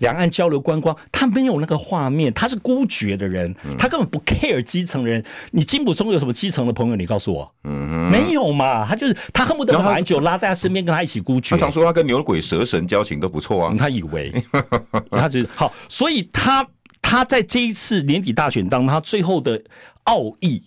两岸交流。观光，他没有那个画面，他是孤绝的人，他根本不 care 基层人。你金溥聪有什么基层的朋友？你告诉我，嗯，没有嘛？他就是他恨不得把马英九拉在他身边，跟他一起孤绝。他常说他跟牛鬼蛇神交情都不错啊，他以为 他只是好，所以他他在这一次年底大选当中，他最后的奥义。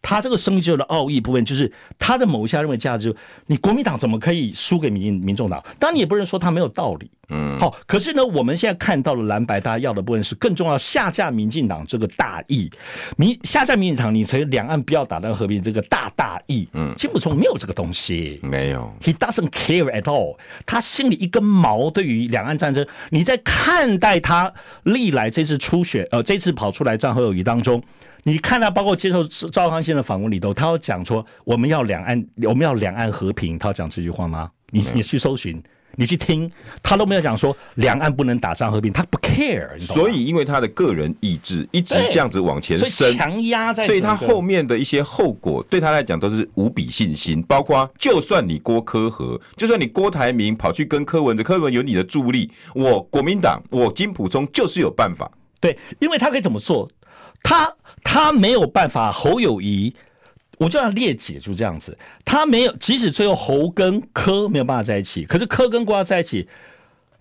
他这个生就的奥义部分，就是他的某一下认为价值，你国民党怎么可以输给民民众党？当然你也不能说他没有道理，嗯，好。可是呢，我们现在看到的蓝白，大家要的部分是更重要，下架民进党这个大义，民下架民进党，你成两岸不要打到和平这个大大义，嗯，金溥聪没有这个东西，没有，He doesn't care at all，他心里一根毛对于两岸战争，你在看待他历来这次初选，呃，这次跑出来战后友谊当中。你看到包括接受赵康先的访问里头，他要讲说我们要两岸，我们要两岸和平，他要讲这句话吗？你你去搜寻，你去听，他都没有讲说两岸不能打仗和平，他不 care。所以，因为他的个人意志一直这样子往前伸，强压在，所以他后面的一些后果对他来讲都是无比信心。包括就算你郭科和，就算你郭台铭跑去跟柯文哲，柯文有你的助力，我国民党，我金溥聪就是有办法。对，因为他可以怎么做？他他没有办法，侯友谊。我就要列解，就这样子。他没有，即使最后侯跟柯没有办法在一起，可是柯跟郭要在一起。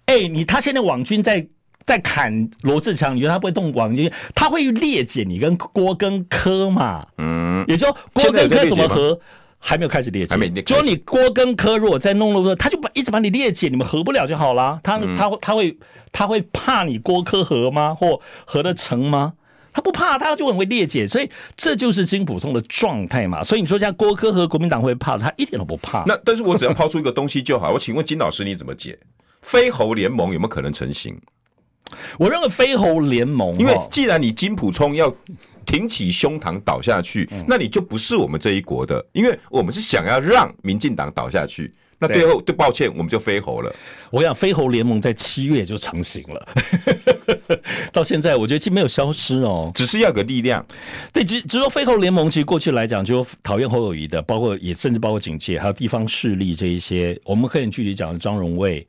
哎、欸，你他现在网军在在砍罗志强，你觉得他不会动网军？他会列解你跟郭跟柯嘛？嗯，也就郭跟柯怎么合，还没有开始裂解。就你郭跟柯如果在弄的，他就把一直把你裂解，你们合不了就好了。他他他会他会怕你郭柯合吗？或合得成吗？他不怕，他就很会裂解，所以这就是金普聪的状态嘛。所以你说像郭科和国民党会怕，他一点都不怕。那但是我只要抛出一个东西就好。我请问金老师你怎么解？飞猴联盟有没有可能成型？我认为飞猴联盟，因为既然你金普聪要挺起胸膛倒下去，那你就不是我们这一国的，因为我们是想要让民进党倒下去。那最后，对，抱歉，我们就飞猴了。我想飞猴联盟在七月就成型了，到现在我觉得其实没有消失哦，只是要个力量。对，只只说飞猴联盟，其实过去来讲就讨厌侯友谊的，包括也甚至包括警界，还有地方势力这一些，我们可以很具体讲张荣卫，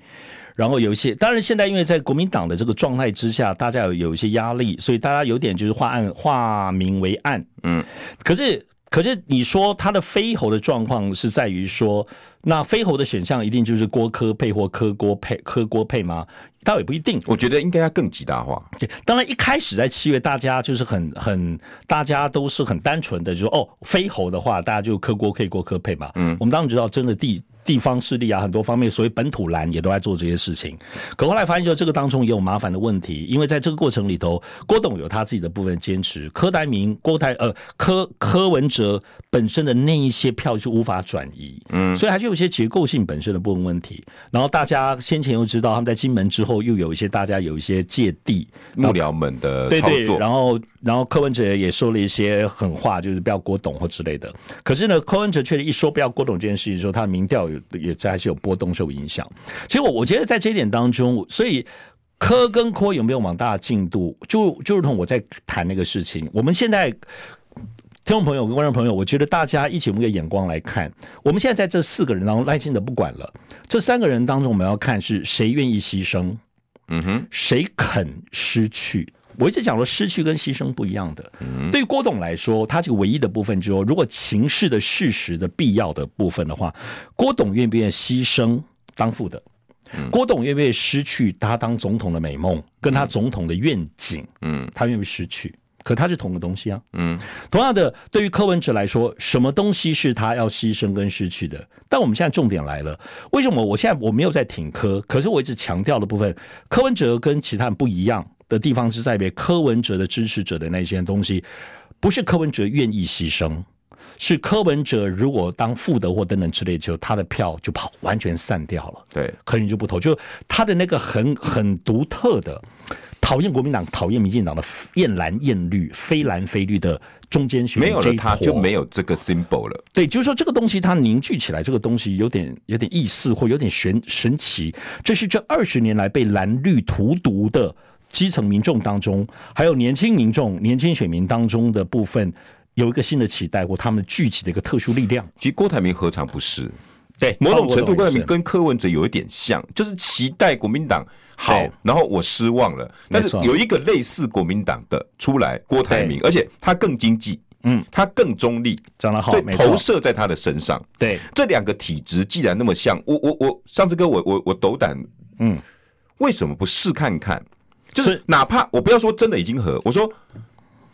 然后有一些，当然现在因为在国民党的这个状态之下，大家有有一些压力，所以大家有点就是化暗化名为暗，嗯，可是。可是你说他的飞猴的状况是在于说，那飞猴的选项一定就是郭科配或科郭配、科郭配吗？倒也不一定。我觉得应该要更极大化。对，当然一开始在七月，大家就是很很，大家都是很单纯的，就是说哦，飞猴的话，大家就科郭配、郭科配嘛。嗯，我们当然知道，真的第。地方势力啊，很多方面，所谓本土蓝也都在做这些事情。可后来发现，就这个当中也有麻烦的问题，因为在这个过程里头，郭董有他自己的部分坚持，柯台铭、郭台呃柯柯文哲本身的那一些票就无法转移，嗯，所以还是有一些结构性本身的部分问题。然后大家先前又知道，他们在金门之后又有一些大家有一些芥蒂幕僚们的操作，对对，然后然后柯文哲也说了一些狠话，就是不要郭董或之类的。可是呢，柯文哲确实一说不要郭董这件事情的时候，他的民调有。也这还是有波动受影响。其实我我觉得在这一点当中，所以科跟科有没有往大的进度，就就如同我在谈那个事情。我们现在听众朋友跟观众朋友，我觉得大家一起用一个眼光来看，我们现在在这四个人当中，耐心的不管了，这三个人当中，我们要看是谁愿意牺牲，嗯哼，谁肯失去。我一直讲说，失去跟牺牲不一样的。对于郭董来说，他这个唯一的部分就是说，如果情势的事实的必要的部分的话，郭董愿不愿意牺牲当副的？郭董愿不愿意失去他当总统的美梦，跟他总统的愿景？嗯，他愿不愿意失去？可他是同个东西啊。嗯，同样的，对于柯文哲来说，什么东西是他要牺牲跟失去的？但我们现在重点来了，为什么我现在我没有在挺柯？可是我一直强调的部分，柯文哲跟其他人不一样。的地方是在于柯文哲的支持者的那些东西，不是柯文哲愿意牺牲，是柯文哲如果当副的或等等之类，就他的票就跑完全散掉了。对，可能就不投，就他的那个很很独特的讨厌国民党、讨厌民进党的艳蓝艳绿、非蓝非绿的中间选民，没有了他就没有这个 symbol 了。对，就是说这个东西它凝聚起来，这个东西有点有点意思，或有点玄神奇。这是这二十年来被蓝绿荼毒的。基层民众当中，还有年轻民众、年轻选民当中的部分，有一个新的期待或他们聚集的一个特殊力量。其实郭台铭何尝不是？对，某种程度郭台铭跟柯文哲有一点像，就是期待国民党好，然后我失望了。但是有一个类似国民党的出来，郭台铭，而且他更经济，嗯，他更中立，讲得好，对，投射在他的身上。对，这两个体质既然那么像，我我我上次跟我我我斗胆，嗯，为什么不试看看？就是哪怕我不要说真的已经和我说，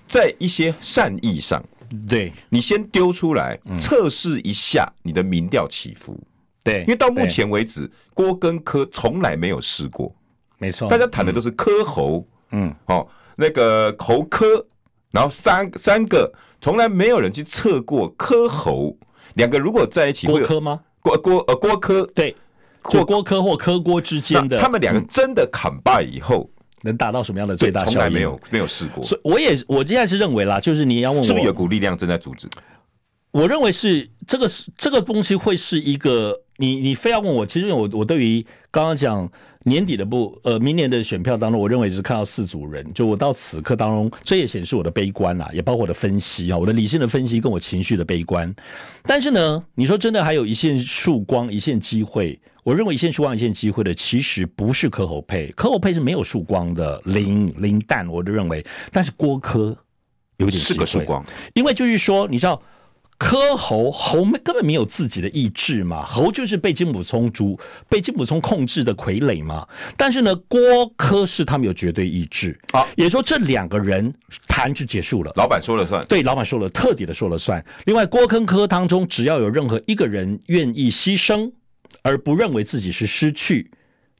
在一些善意上，对，你先丢出来测试一下你的民调起伏，对，因为到目前为止，郭跟柯从来没有试过，没错，大家谈的都是柯侯，嗯，哦，那个侯柯，然后三三个从来没有人去测过柯侯，两个如果在一起会有郭柯吗？郭郭呃郭柯对，或郭柯或柯郭之间的，他们两个真的砍败以后。能达到什么样的最大效益？从来没有没有试过。所以我也我现在是认为啦，就是你要问我，是不是有股力量正在阻止？我认为是这个是这个东西会是一个你你非要问我，其实我我对于刚刚讲年底的不呃明年的选票当中，我认为是看到四组人。就我到此刻当中，这也显示我的悲观啊，也包括我的分析啊，我的理性的分析跟我情绪的悲观。但是呢，你说真的还有一线曙光、一线机会，我认为一线曙光、一线机会的其实不是柯侯配，柯侯配是没有曙光的，零零蛋，我就认为。但是郭柯有点是个曙光，因为就是说，你知道。柯侯侯根本没有自己的意志嘛，侯就是被金普聪主被金普聪控制的傀儡嘛。但是呢，郭柯是他们有绝对意志啊，也说这两个人谈就结束了，老板说了算。对，老板说了，彻底的说了算。另外，郭跟柯当中，只要有任何一个人愿意牺牲，而不认为自己是失去，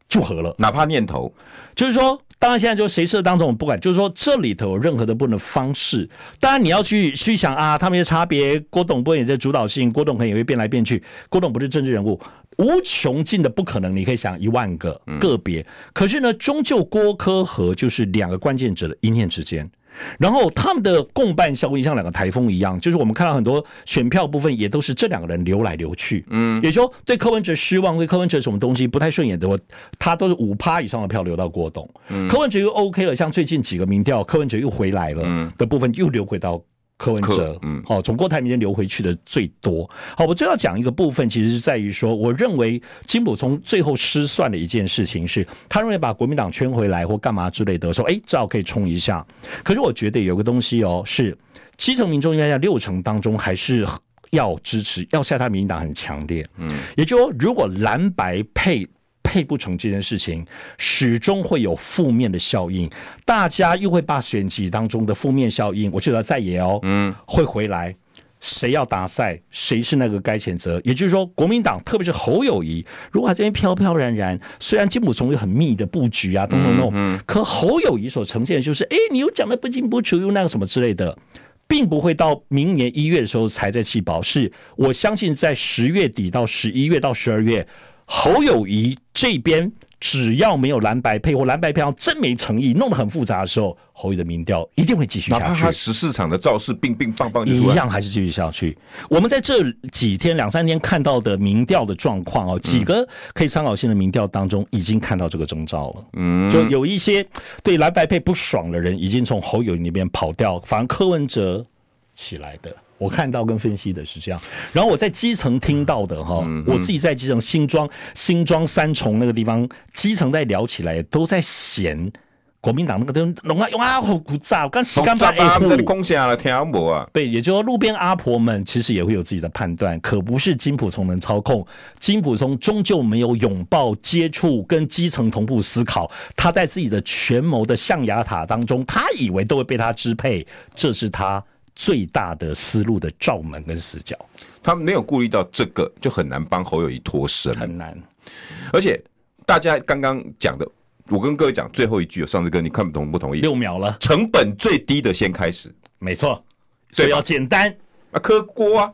就和了，哪怕念头，就是说。当然，现在就谁设当中我不管，就是说这里头有任何的不能方式。当然，你要去去想啊，他们的差别。郭董不也在主导性，郭董可能也会变来变去。郭董不是政治人物，无穷尽的不可能。你可以想一万个个别，可是呢，终究郭柯和就是两个关键者的一念之间。然后他们的共伴效应像两个台风一样，就是我们看到很多选票部分也都是这两个人流来流去，嗯，也就对柯文哲失望，对柯文哲什么东西不太顺眼的，他都是五趴以上的票流到郭董，嗯，柯文哲又 OK 了，像最近几个民调，柯文哲又回来了的部分又流回到。柯文哲，嗯，好，从郭台铭流回去的最多。好，我最要讲一个部分，其实是在于说，我认为金溥聪最后失算的一件事情是，他认为把国民党圈回来或干嘛之类的，说，哎，正好可以冲一下。可是我觉得有个东西哦，是基层民众应该在六成当中还是要支持，要下他民进党很强烈。嗯，也就是说，如果蓝白配。配不成这件事情，始终会有负面的效应，大家又会把选举当中的负面效应，我觉得在野哦，嗯，会回来，谁要打赛，谁是那个该谴责？也就是说，国民党特别是侯友谊，如果他这边飘飘然然，虽然金溥聪有很密的布局啊，等等等，可侯友谊所呈现的就是，哎，你又讲的不清不楚，又那个什么之类的，并不会到明年一月的时候才在弃保，是我相信在十月底到十一月到十二月。侯友谊这边只要没有蓝白配或蓝白票真没诚意，弄得很复杂的时候，侯友宜的民调一定会继续下去。哪怕他十四场的造势冰冰棒棒，一样还是继续下去。我们在这几天两三天看到的民调的状况哦，几个可以参考性的民调当中，已经看到这个征兆了。嗯，就有一些对蓝白配不爽的人，已经从侯友谊那边跑掉，反而柯文哲起来的。我看到跟分析的是这样，然后我在基层听到的哈，我自己在基层新庄新庄三重那个地方，基层在聊起来都在嫌国民党那个东龙啊用啊好古早，刚洗干净哎，那你攻下了啊？对，也就是说路边阿婆们其实也会有自己的判断，可不是金普聪能操控，金普聪终究没有拥抱接触跟基层同步思考，他在自己的权谋的象牙塔当中，他以为都会被他支配，这是他。最大的思路的罩门跟死角，他没有顾虑到这个，就很难帮侯友谊脱身，很难。而且大家刚刚讲的，我跟各位讲最后一句，上次哥你看不同不同意？六秒了，成本最低的先开始，没错，所以要简单。啊，磕锅啊，